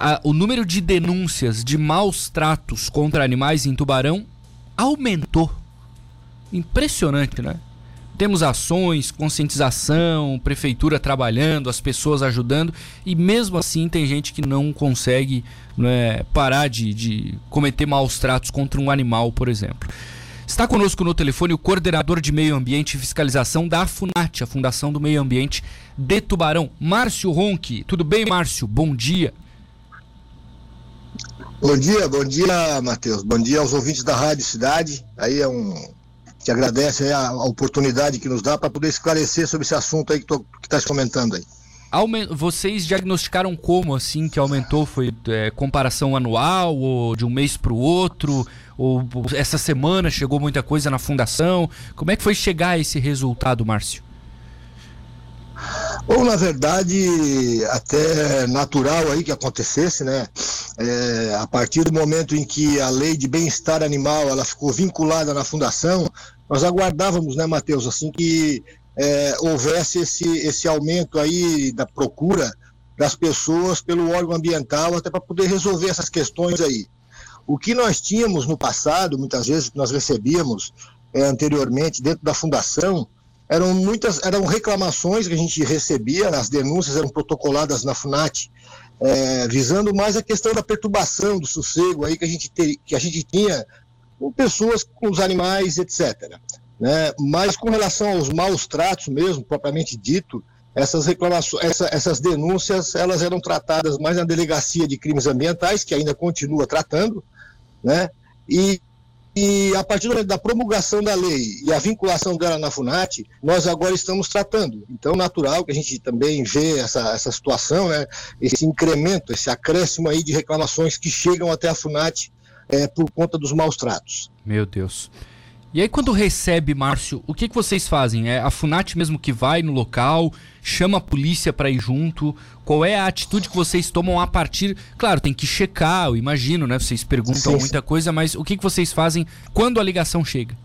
a, o número de denúncias de maus tratos contra animais em Tubarão aumentou. Impressionante, né? Temos ações, conscientização, prefeitura trabalhando, as pessoas ajudando, e mesmo assim tem gente que não consegue né, parar de, de cometer maus tratos contra um animal, por exemplo. Está conosco no telefone o coordenador de Meio Ambiente e Fiscalização da FUNAT, a Fundação do Meio Ambiente de Tubarão, Márcio Ronque. Tudo bem, Márcio? Bom dia. Bom dia, bom dia, Matheus. Bom dia aos ouvintes da Rádio Cidade. Aí é um que agradece a, a oportunidade que nos dá para poder esclarecer sobre esse assunto aí que está comentando aí. Vocês diagnosticaram como assim que aumentou? Foi é, comparação anual ou de um mês para o outro? Ou essa semana chegou muita coisa na fundação? Como é que foi chegar a esse resultado, Márcio? Ou na verdade até natural aí que acontecesse, né? É, a partir do momento em que a lei de bem-estar animal ela ficou vinculada na fundação, nós aguardávamos, né, Matheus, assim que é, houvesse esse, esse aumento aí da procura das pessoas pelo órgão ambiental até para poder resolver essas questões aí. O que nós tínhamos no passado, muitas vezes que nós recebíamos é, anteriormente dentro da fundação, eram muitas eram reclamações que a gente recebia, as denúncias eram protocoladas na FUNAT, é, visando mais a questão da perturbação do sossego aí que a gente, ter, que a gente tinha com pessoas, com os animais, etc. Né? Mas com relação aos maus tratos mesmo, propriamente dito, essas reclamações, essa, essas denúncias, elas eram tratadas mais na delegacia de crimes ambientais, que ainda continua tratando, né? E e a partir da promulgação da lei e a vinculação dela na FUNAT, nós agora estamos tratando. Então, natural que a gente também vê essa, essa situação, né, esse incremento, esse acréscimo aí de reclamações que chegam até a FUNAT é, por conta dos maus tratos. Meu Deus. E aí, quando recebe, Márcio, o que, que vocês fazem? É a FUNAT mesmo que vai no local, chama a polícia para ir junto? Qual é a atitude que vocês tomam a partir? Claro, tem que checar, eu imagino, né? Vocês perguntam sim, muita sim. coisa, mas o que, que vocês fazem quando a ligação chega?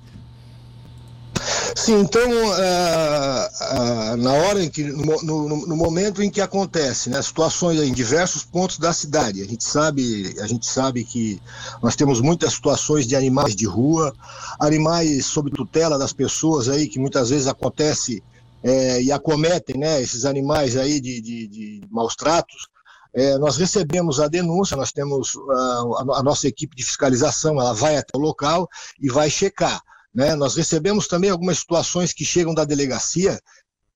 Sim, então, uh, uh, na hora em que, no, no, no, momento em que acontece, né, situações em diversos pontos da cidade, a gente sabe, a gente sabe que nós temos muitas situações de animais de rua, animais sob tutela das pessoas aí, que muitas vezes acontece é, e acometem, né, esses animais aí de, de, de maus tratos, é, nós recebemos a denúncia, nós temos uh, a, a nossa equipe de fiscalização, ela vai até o local e vai checar. Né? Nós recebemos também algumas situações que chegam da delegacia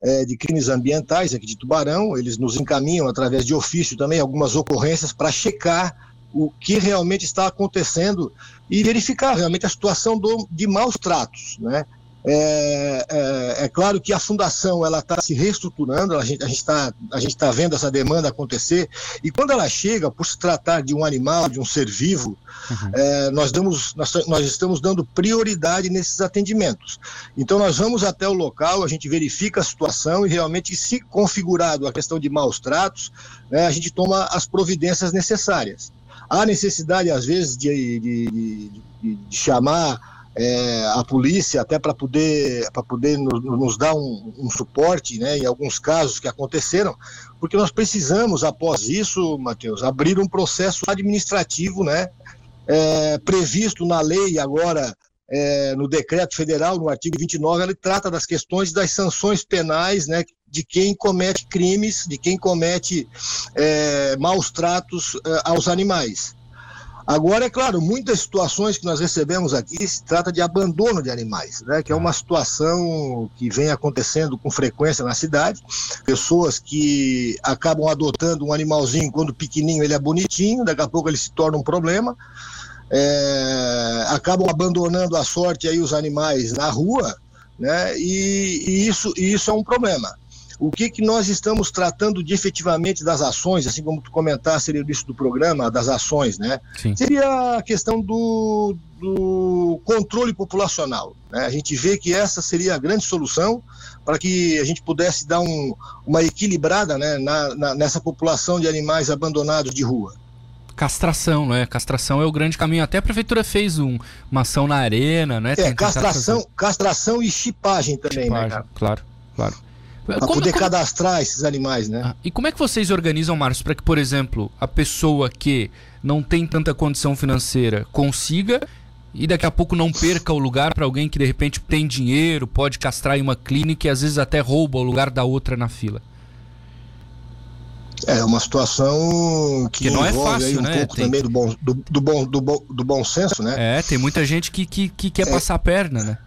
é, de crimes ambientais aqui de Tubarão, eles nos encaminham através de ofício também algumas ocorrências para checar o que realmente está acontecendo e verificar realmente a situação do, de maus tratos, né? É, é, é, claro que a fundação ela está se reestruturando, a gente está a gente tá vendo essa demanda acontecer e quando ela chega, por se tratar de um animal, de um ser vivo, uhum. é, nós damos nós, nós estamos dando prioridade nesses atendimentos. Então nós vamos até o local, a gente verifica a situação e realmente se configurado a questão de maus tratos, né, a gente toma as providências necessárias. Há necessidade às vezes de, de, de, de chamar é, a polícia até para poder, para poder nos, nos dar um, um, suporte né, em alguns casos que aconteceram, porque nós precisamos, após isso, Matheus, abrir um processo administrativo né, é, previsto na lei agora. É, no decreto federal, no artigo 29, ele trata das questões das sanções penais né, de quem comete crimes, de quem comete é, maus tratos é, aos animais. Agora, é claro, muitas situações que nós recebemos aqui se trata de abandono de animais, né? que é uma situação que vem acontecendo com frequência na cidade. Pessoas que acabam adotando um animalzinho quando pequenininho ele é bonitinho, daqui a pouco ele se torna um problema. É, acabam abandonando a sorte aí os animais na rua, né? E, e isso, e isso é um problema o que, que nós estamos tratando de efetivamente das ações, assim como tu comentaste seria isso do programa, das ações, né? Sim. Seria a questão do, do controle populacional. Né? A gente vê que essa seria a grande solução para que a gente pudesse dar um, uma equilibrada né, na, na, nessa população de animais abandonados de rua castração, não é? Castração é o grande caminho. Até a prefeitura fez um, uma ação na arena, né? É, castração, castração e chipagem também, né, chipagem, né, Claro, claro. Para poder como... cadastrar esses animais, né? Ah, e como é que vocês organizam, Márcio, para que, por exemplo, a pessoa que não tem tanta condição financeira consiga e daqui a pouco não perca o lugar para alguém que de repente tem dinheiro, pode castrar em uma clínica e às vezes até rouba o lugar da outra na fila? É uma situação que, que não é fácil, um né? pouco tem... também do bom, do, do, bom, do, bom, do bom senso, né? É, tem muita gente que, que, que quer é... passar a perna, né?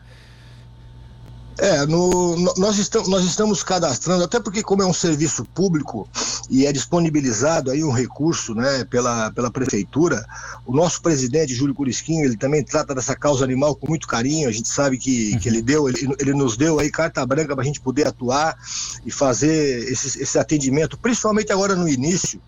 É, no, nós, estamos, nós estamos cadastrando, até porque como é um serviço público e é disponibilizado aí um recurso né, pela, pela prefeitura, o nosso presidente, Júlio Curisquinho, ele também trata dessa causa animal com muito carinho, a gente sabe que, que ele deu, ele, ele nos deu aí carta branca para a gente poder atuar e fazer esse, esse atendimento, principalmente agora no início,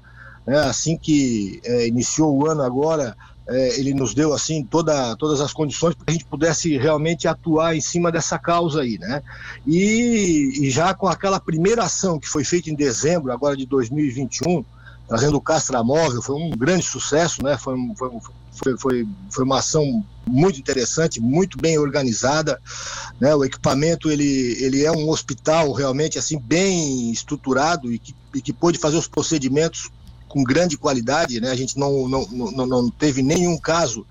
né, assim que é, iniciou o ano agora, é, ele nos deu assim toda, todas as condições para a gente pudesse realmente atuar em cima dessa causa aí, né? E, e, já com aquela primeira ação que foi feita em dezembro agora de 2021, trazendo o Castramóvel, foi um grande sucesso, né? Foi, foi, foi, foi, foi uma ação muito interessante, muito bem organizada, né? O equipamento ele, ele é um hospital realmente assim bem estruturado e que, e que pôde fazer os procedimentos com grande qualidade, né? A gente não, não, não, não teve nenhum caso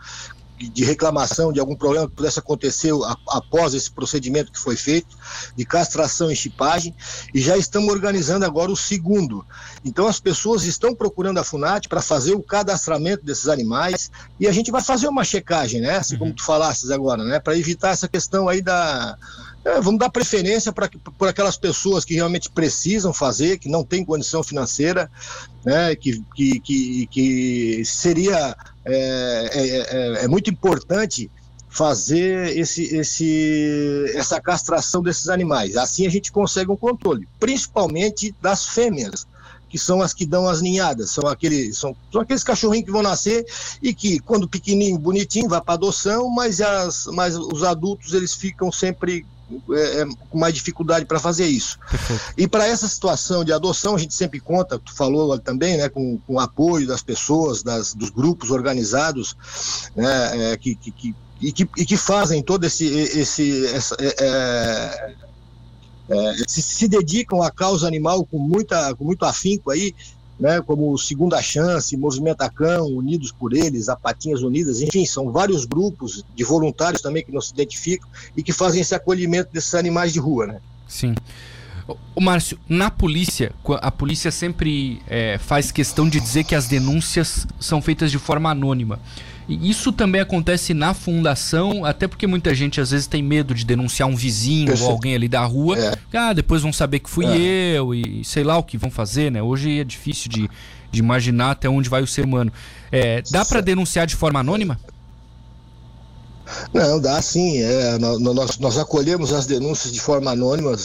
de reclamação de algum problema que pudesse acontecer após esse procedimento que foi feito, de castração e chipagem, e já estamos organizando agora o segundo. Então as pessoas estão procurando a FUNAT para fazer o cadastramento desses animais e a gente vai fazer uma checagem, né? Assim uhum. como tu falasses agora, né? Para evitar essa questão aí da é, vamos dar preferência para aquelas pessoas que realmente precisam fazer, que não têm condição financeira, né, que, que, que, que seria é, é, é, é muito importante fazer esse, esse, essa castração desses animais. Assim a gente consegue um controle, principalmente das fêmeas, que são as que dão as ninhadas, são aqueles, são, são aqueles cachorrinhos que vão nascer e que, quando pequenininho, bonitinho, vai para adoção, mas, as, mas os adultos eles ficam sempre é, é, com mais dificuldade para fazer isso. E para essa situação de adoção, a gente sempre conta, tu falou também, né, com, com o apoio das pessoas, das, dos grupos organizados, né, é, que, que, que, e, que, e que fazem todo esse. esse essa, é, é, é, se, se, dedicam à causa animal com, muita, com muito afinco aí, né, como Segunda Chance, Movimento Cão, Unidos por Eles, a Patinhas Unidas, enfim, são vários grupos de voluntários também que não se identificam e que fazem esse acolhimento desses animais de rua, né? Sim. O Márcio, na polícia, a polícia sempre é, faz questão de dizer que as denúncias são feitas de forma anônima. Isso também acontece na fundação, até porque muita gente às vezes tem medo de denunciar um vizinho Perfeito. ou alguém ali da rua. É. Ah, depois vão saber que fui é. eu e sei lá o que vão fazer, né? Hoje é difícil de, de imaginar até onde vai o ser humano. É, dá para denunciar de forma anônima? Não, dá sim. É, nós, nós acolhemos as denúncias de forma anônima.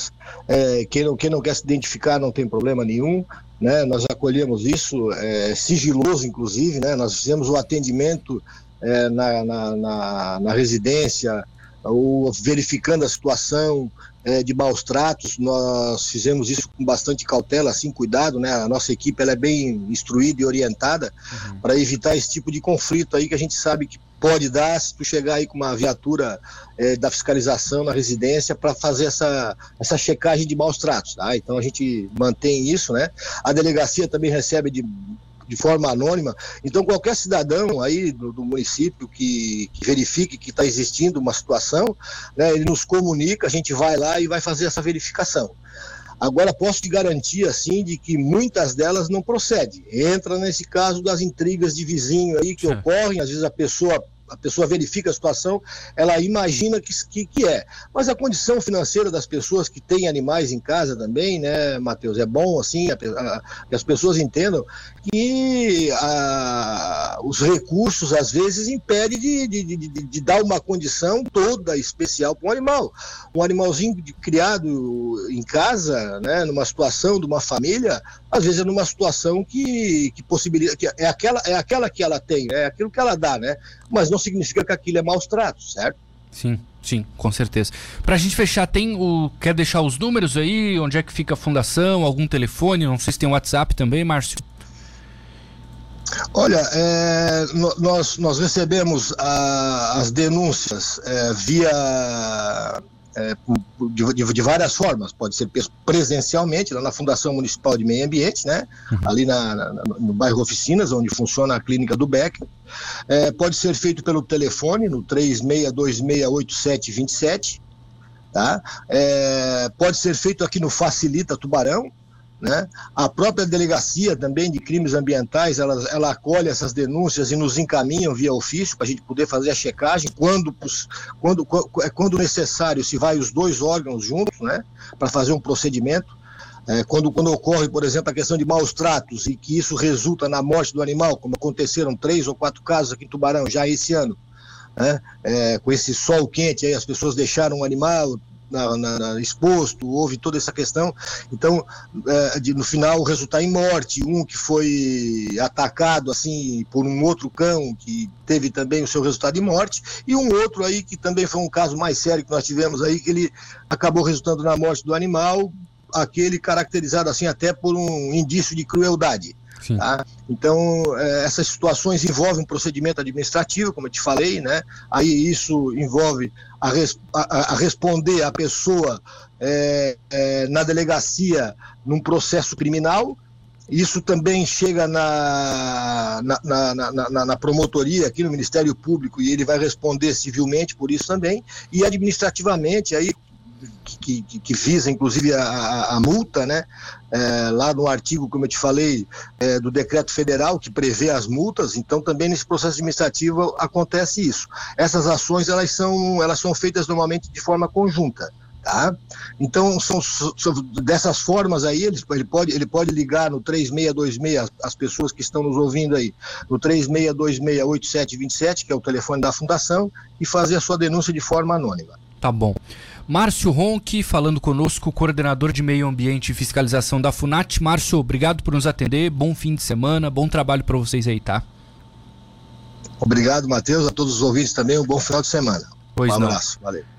É, quem, não, quem não quer se identificar não tem problema nenhum né? Nós acolhemos isso, é, sigiloso inclusive, né? Nós fizemos o atendimento é, na, na, na, na, residência, ou verificando a situação é, de maus tratos, nós fizemos isso com bastante cautela, assim, cuidado, né? A nossa equipe ela é bem instruída e orientada uhum. para evitar esse tipo de conflito aí que a gente sabe que pode dar se tu chegar aí com uma viatura é, da fiscalização na residência para fazer essa, essa checagem de maus tratos, tá? Então a gente mantém isso, né? A delegacia também recebe de, de forma anônima. Então qualquer cidadão aí do, do município que, que, verifique que está existindo uma situação, né? Ele nos comunica, a gente vai lá e vai fazer essa verificação. Agora posso te garantir assim de que muitas delas não procedem. Entra nesse caso das intrigas de vizinho aí que ocorrem, às vezes a pessoa a pessoa verifica a situação, ela imagina que, que, que, é. Mas a condição financeira das pessoas que têm animais em casa também, né, Matheus, é bom assim a, a, que as pessoas entendam que a, os recursos às vezes impedem de, de, de, de, dar uma condição toda especial para um animal. Um animalzinho criado em casa, né, numa situação de uma família, às vezes é numa situação que, que possibilita, que é aquela, é aquela que ela tem, é aquilo que ela dá, né? Mas não significa que aquilo é maus tratos, certo? Sim, sim, com certeza. Pra gente fechar, tem o. Quer deixar os números aí? Onde é que fica a fundação? Algum telefone? Não sei se tem WhatsApp também, Márcio. Olha, é, nós, nós recebemos a, as denúncias é, via é, de, de, de, várias formas. Pode ser presencialmente, lá na Fundação Municipal de Meio Ambiente, né? Uhum. ali na, na, no bairro Oficinas, onde funciona a clínica do BEC. É, pode ser feito pelo telefone, no 36268727. Tá? É, pode ser feito aqui no Facilita Tubarão, né? A própria delegacia também de crimes ambientais, ela, ela acolhe essas denúncias e nos encaminham via ofício para a gente poder fazer a checagem quando, quando, é quando necessário, se vai os dois órgãos juntos, né? para fazer um procedimento. É, quando, quando ocorre, por exemplo, a questão de maus tratos e que isso resulta na morte do animal, como aconteceram três ou quatro casos aqui em Tubarão já esse ano, né? É, com esse sol quente, aí as pessoas deixaram o animal, na, na, exposto, houve toda essa questão. Então, é, de, no final, resultar em morte. Um que foi atacado assim por um outro cão que teve também o seu resultado de morte, e um outro aí que também foi um caso mais sério que nós tivemos aí, que ele acabou resultando na morte do animal, aquele caracterizado assim até por um indício de crueldade. Tá? Então, é, essas situações envolvem um procedimento administrativo, como eu te falei, né? aí isso envolve a, res, a, a responder a pessoa é, é, na delegacia num processo criminal, isso também chega na na, na, na, na, promotoria aqui no Ministério Público e ele vai responder civilmente por isso também e administrativamente aí que, que, que visa inclusive a, a, multa, né? É, lá no artigo, como eu te falei, é, do decreto federal que prevê as multas, então também nesse processo administrativo acontece isso. Essas ações elas são, elas são feitas normalmente de forma conjunta. Tá? Então, são, são, dessas formas aí, ele, ele, pode, ele pode ligar no 3626, as, as pessoas que estão nos ouvindo aí, no 36268727, que é o telefone da Fundação, e fazer a sua denúncia de forma anônima. Tá bom. Márcio Ronque, falando conosco, coordenador de Meio Ambiente e Fiscalização da FUNAT. Márcio, obrigado por nos atender. Bom fim de semana, bom trabalho para vocês aí, tá? Obrigado, Matheus, a todos os ouvintes também. Um bom final de semana. Pois um abraço. Não. Valeu.